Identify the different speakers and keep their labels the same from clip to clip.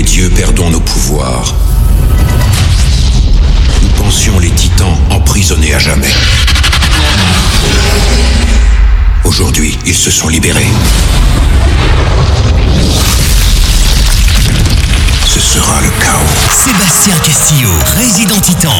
Speaker 1: les dieux perdons nos pouvoirs, nous pensions les titans emprisonnés à jamais. Aujourd'hui, ils se sont libérés. Ce sera le chaos.
Speaker 2: Sébastien Castillo, Résident Titan.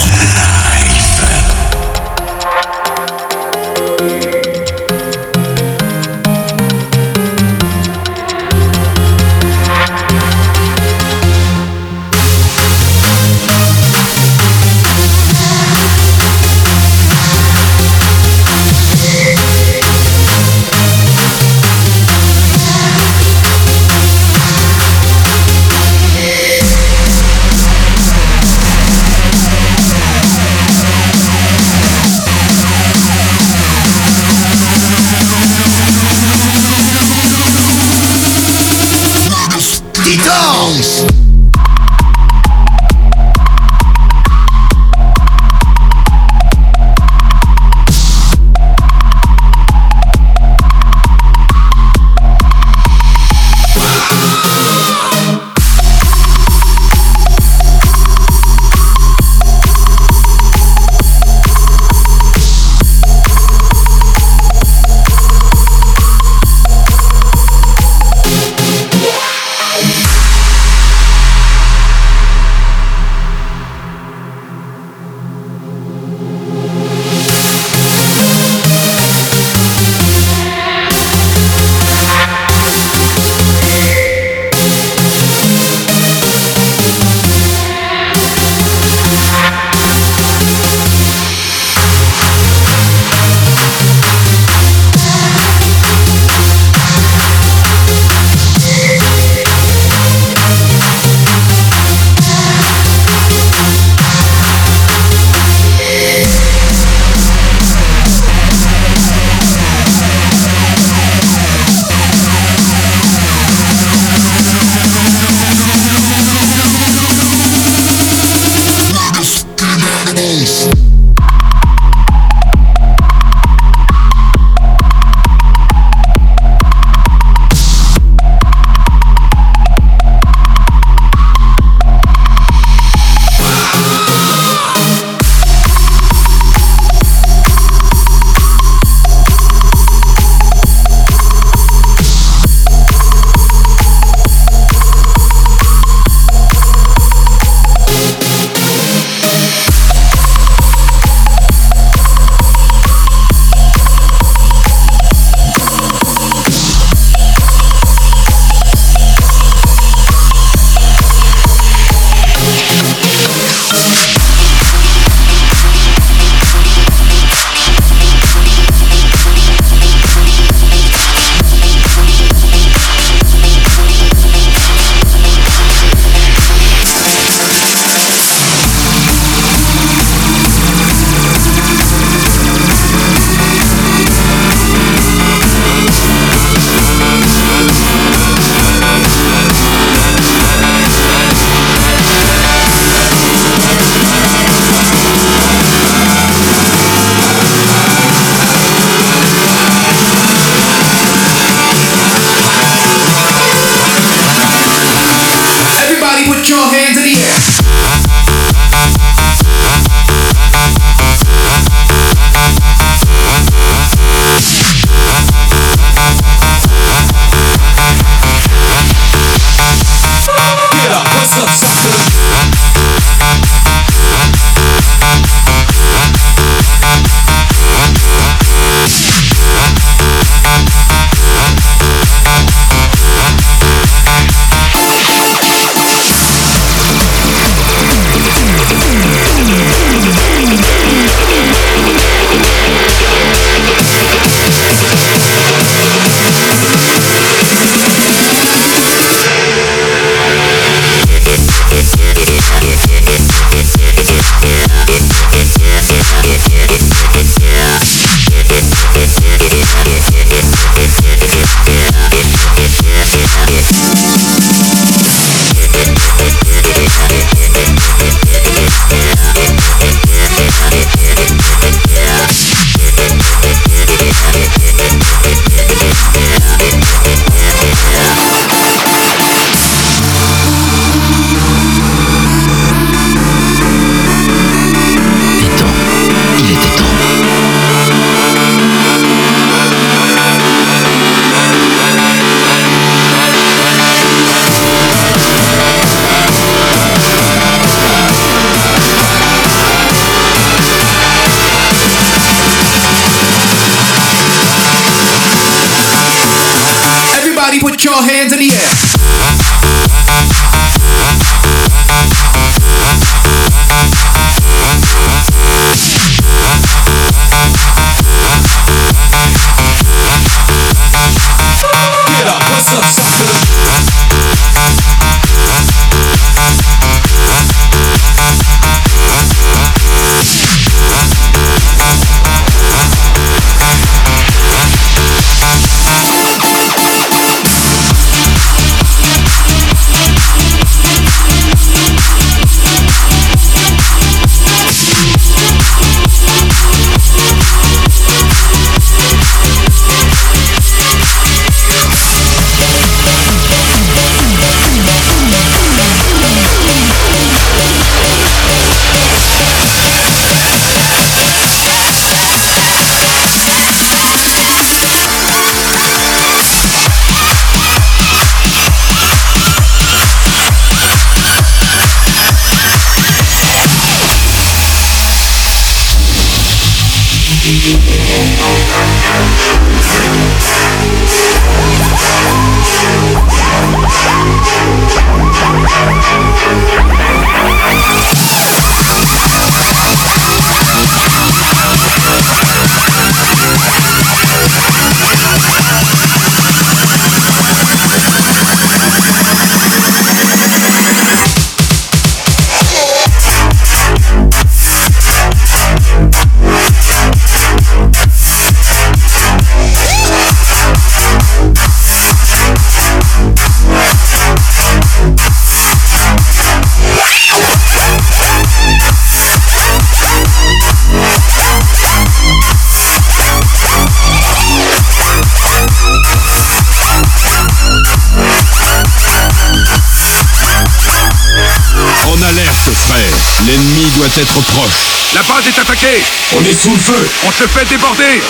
Speaker 3: Être proche.
Speaker 4: La base est attaquée
Speaker 5: On est sous le feu.
Speaker 4: On se fait déborder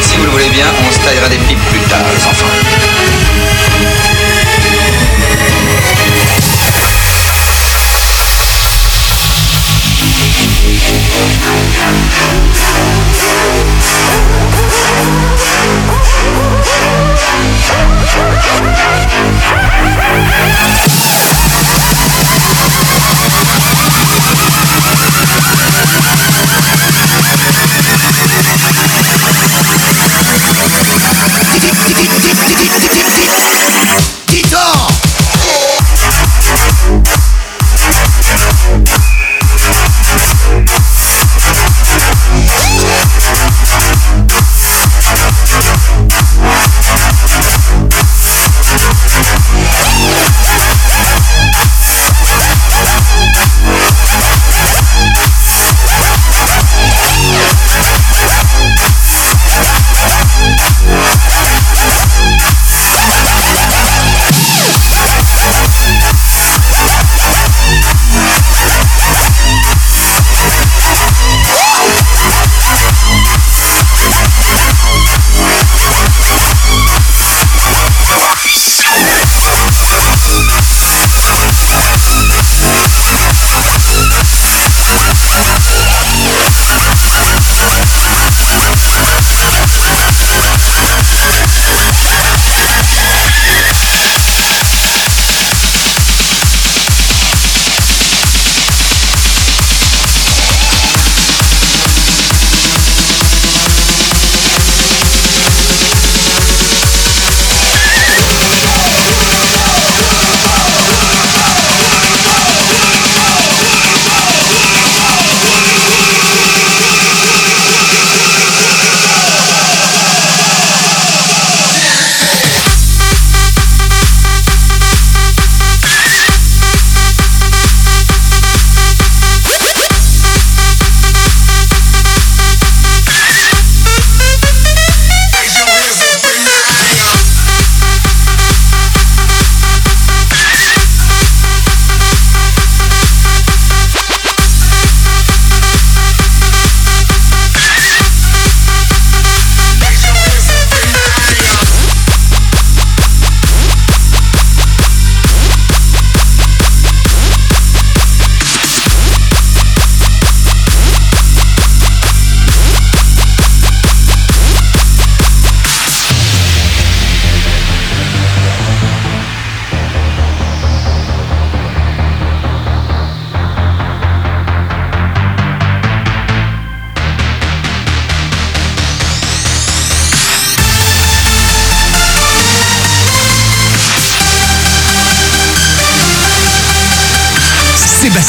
Speaker 6: Si vous le voulez bien, on se taillera des pipes plus tard, les enfants.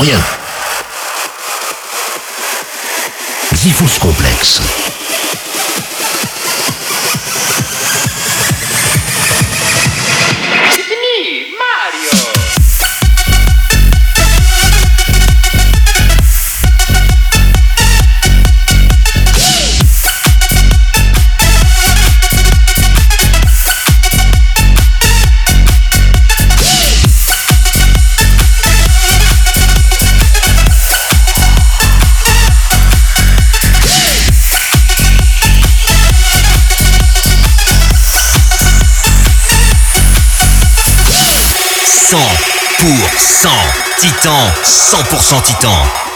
Speaker 7: rien. Diffuse complexe.
Speaker 8: Titan, 100% Titan.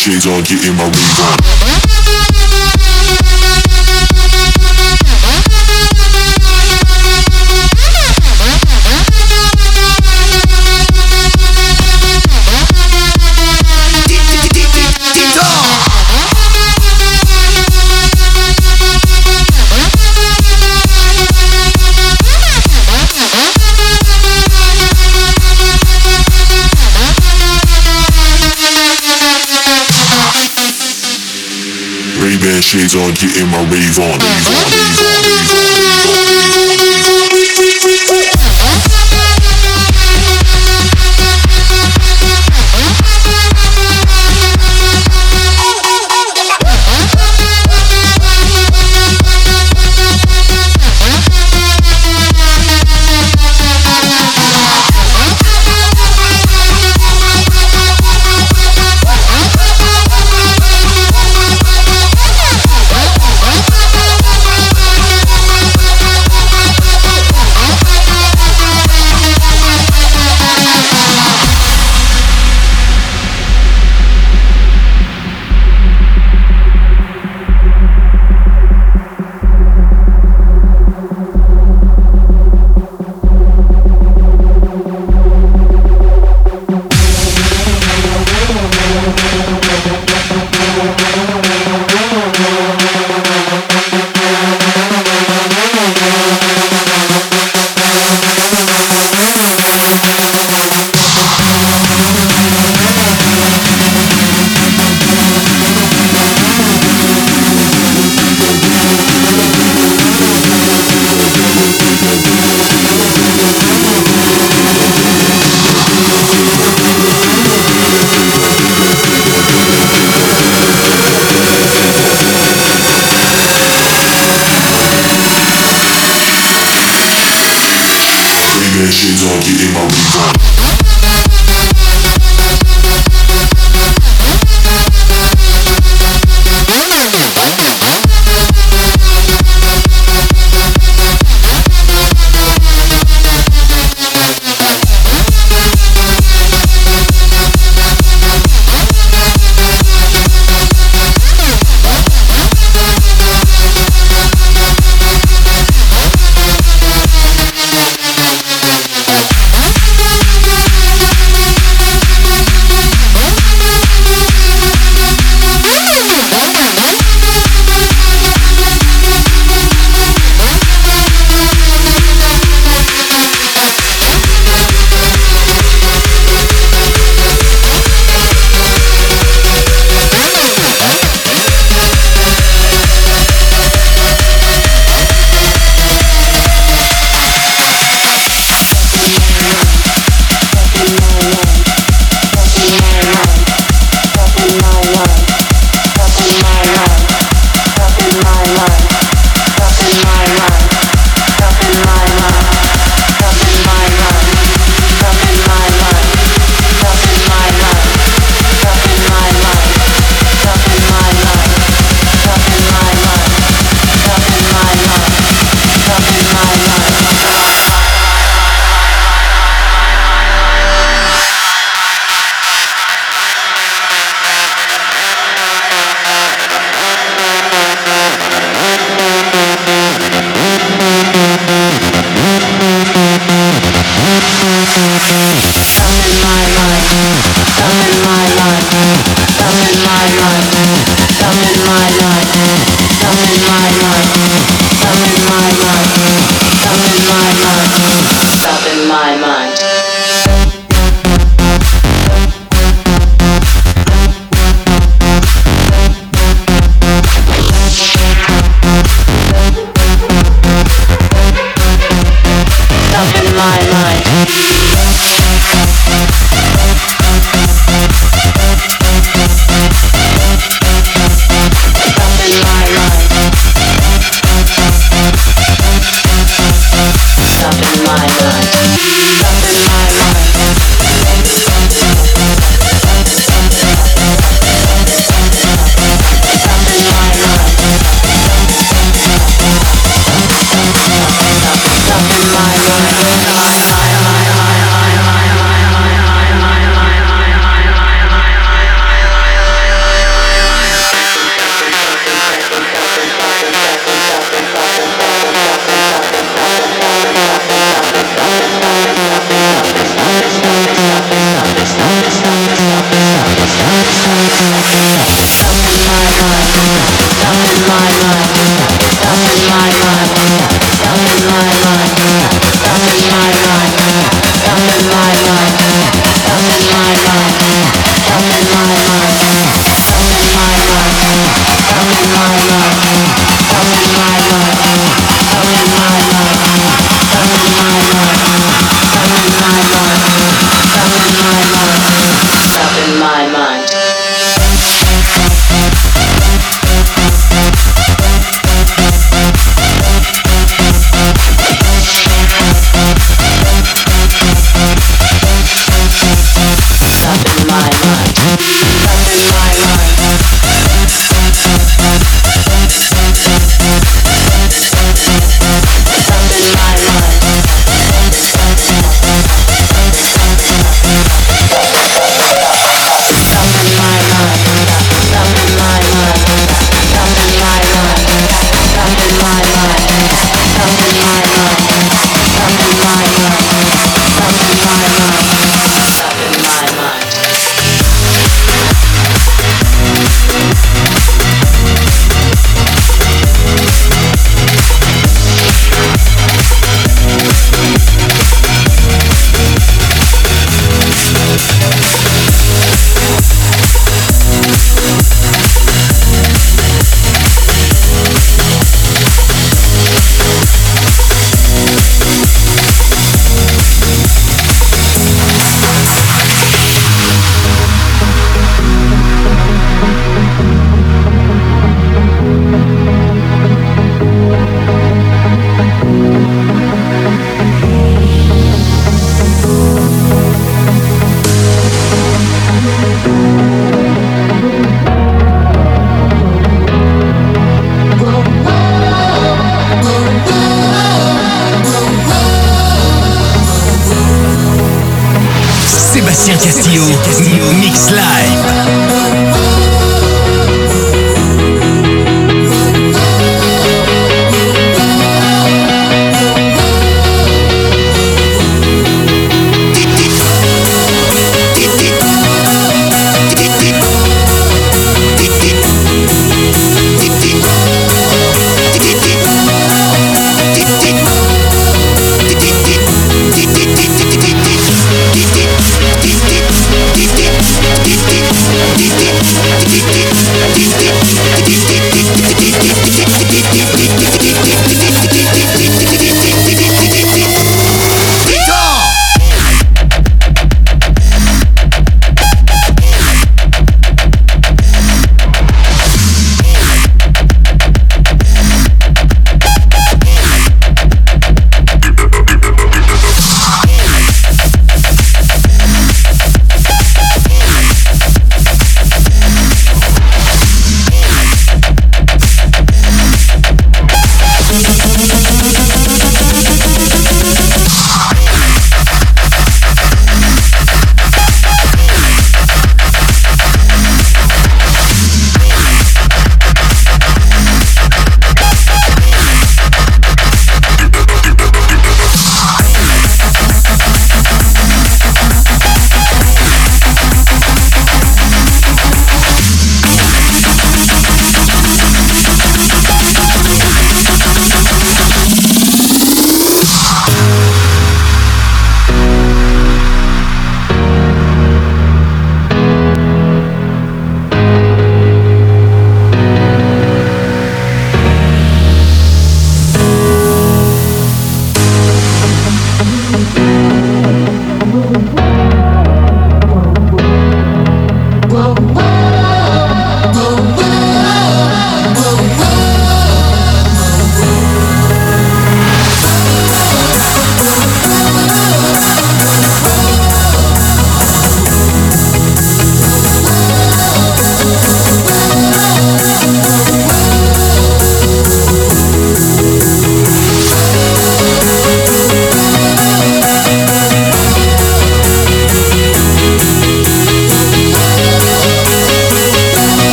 Speaker 9: shades on, getting my wave on. shades on, getting my rave on, rave on, rave on, rave on.
Speaker 10: Stop.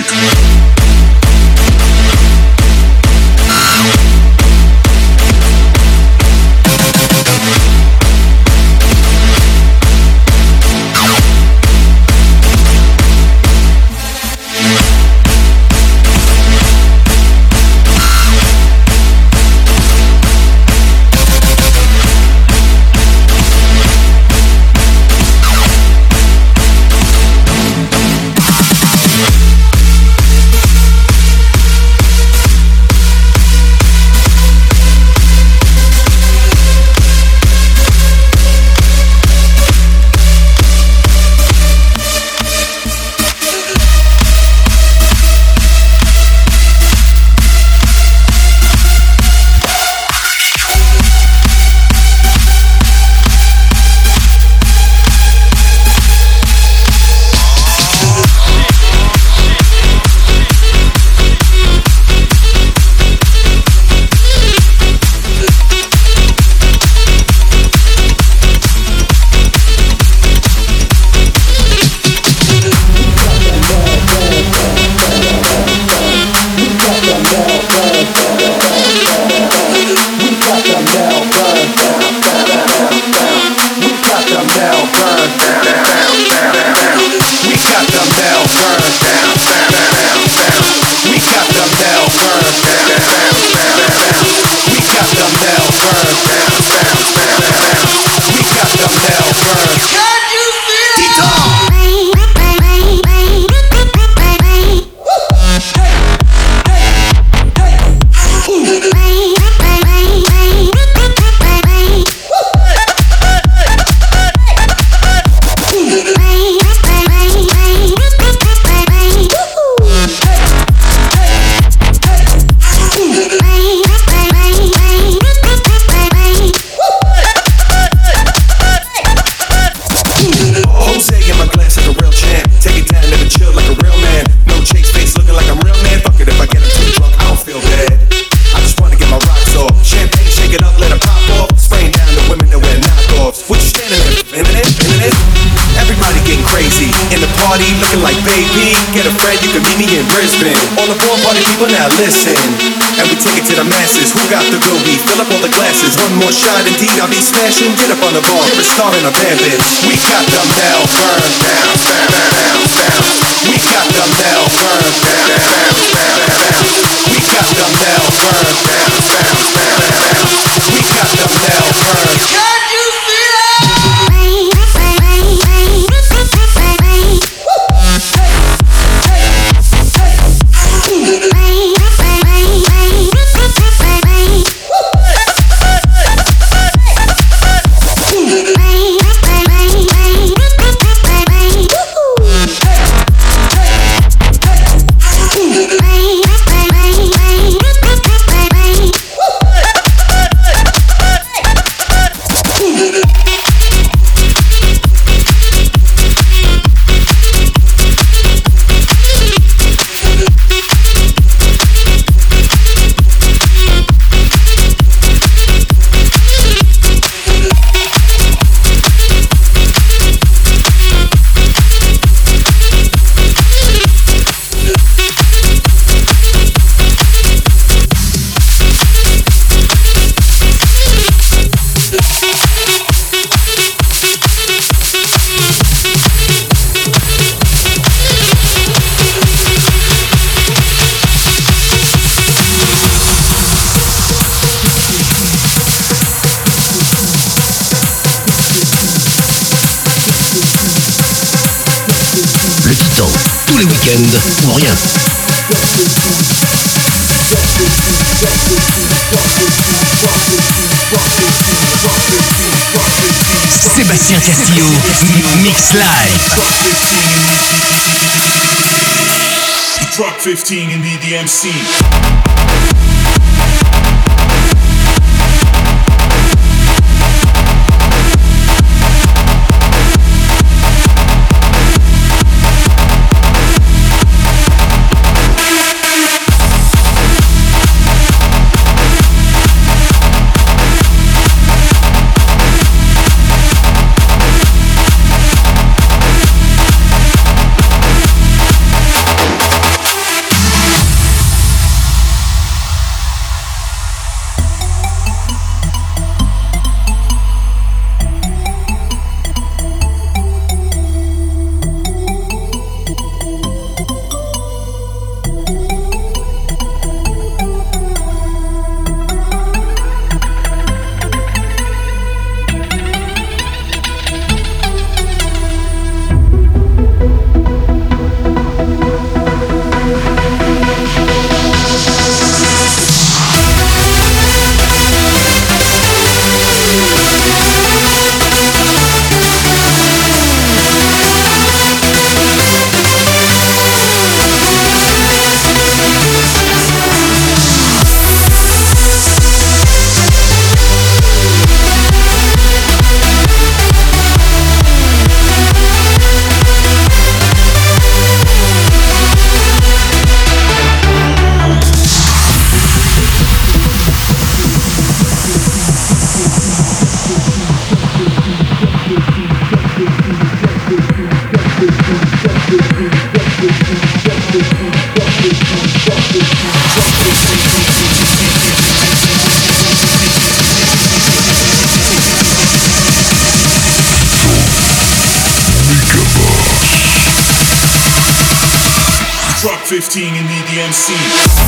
Speaker 10: music. Smashing. Get up on the bar. You're a star in a band, bitch. We got the Melbourne down, down, down, down. We got the Melbourne
Speaker 11: ou rien. Sébastien Castillo, Mix Live.
Speaker 12: Truck 15 in the DMC. Truck 15 in the DMC.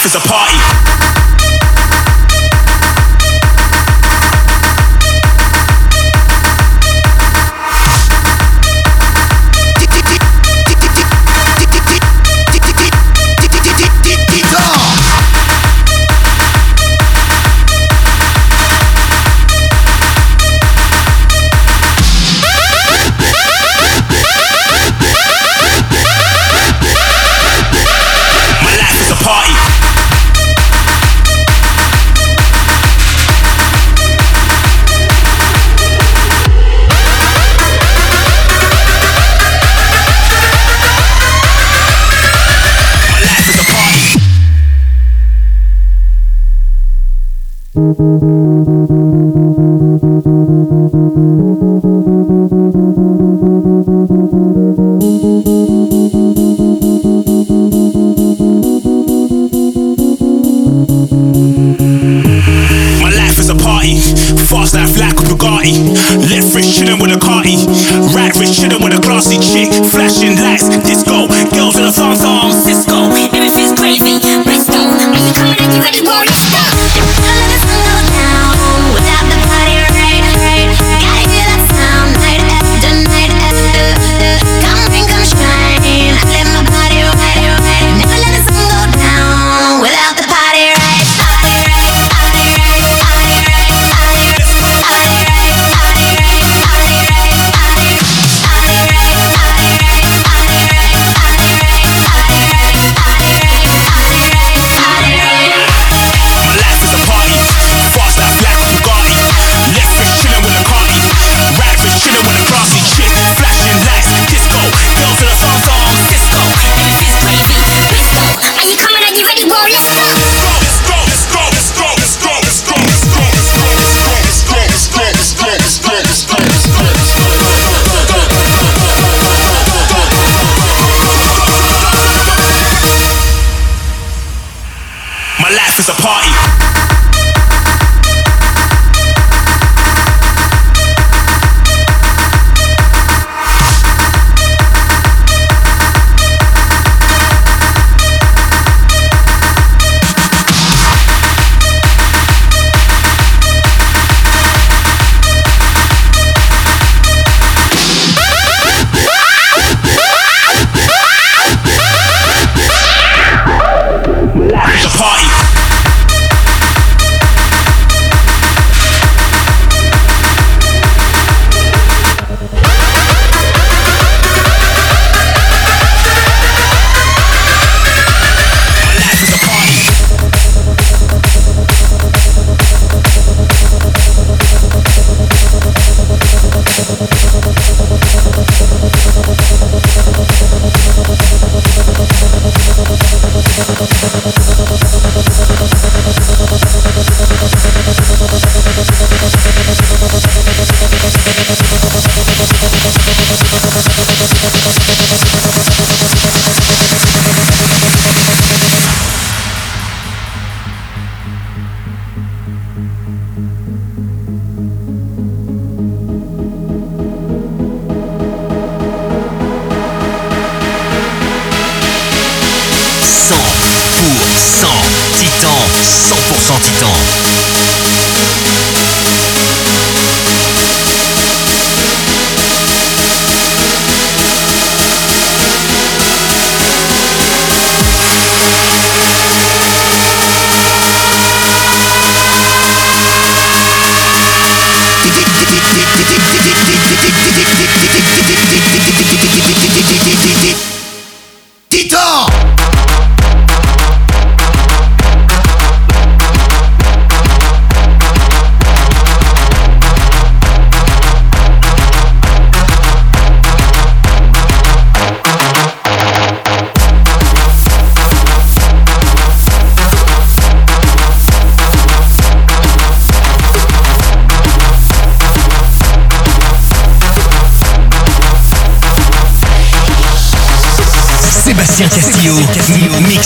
Speaker 2: It's is a party.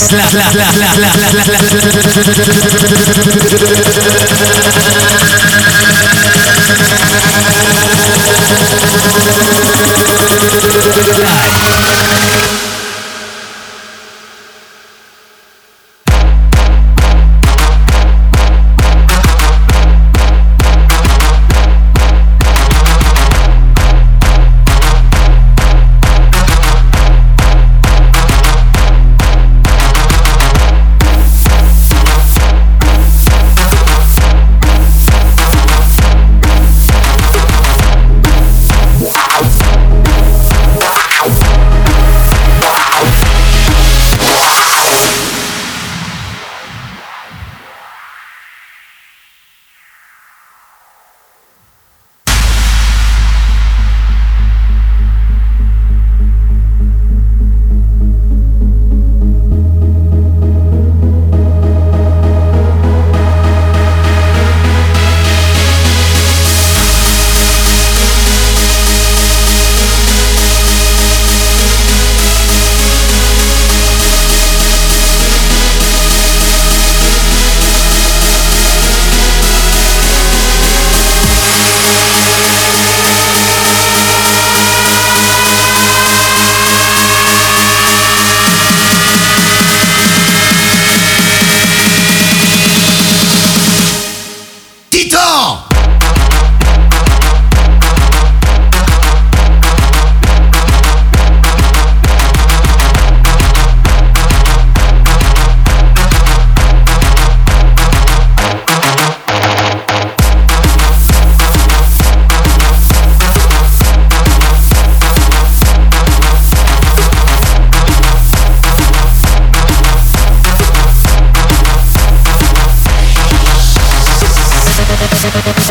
Speaker 2: Slap,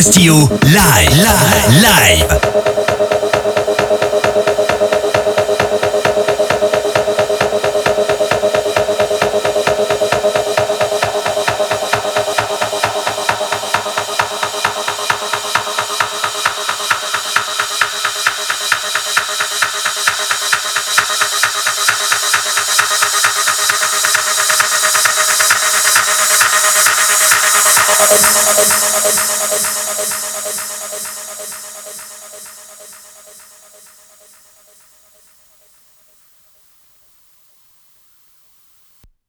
Speaker 2: Castillo, live, live, live.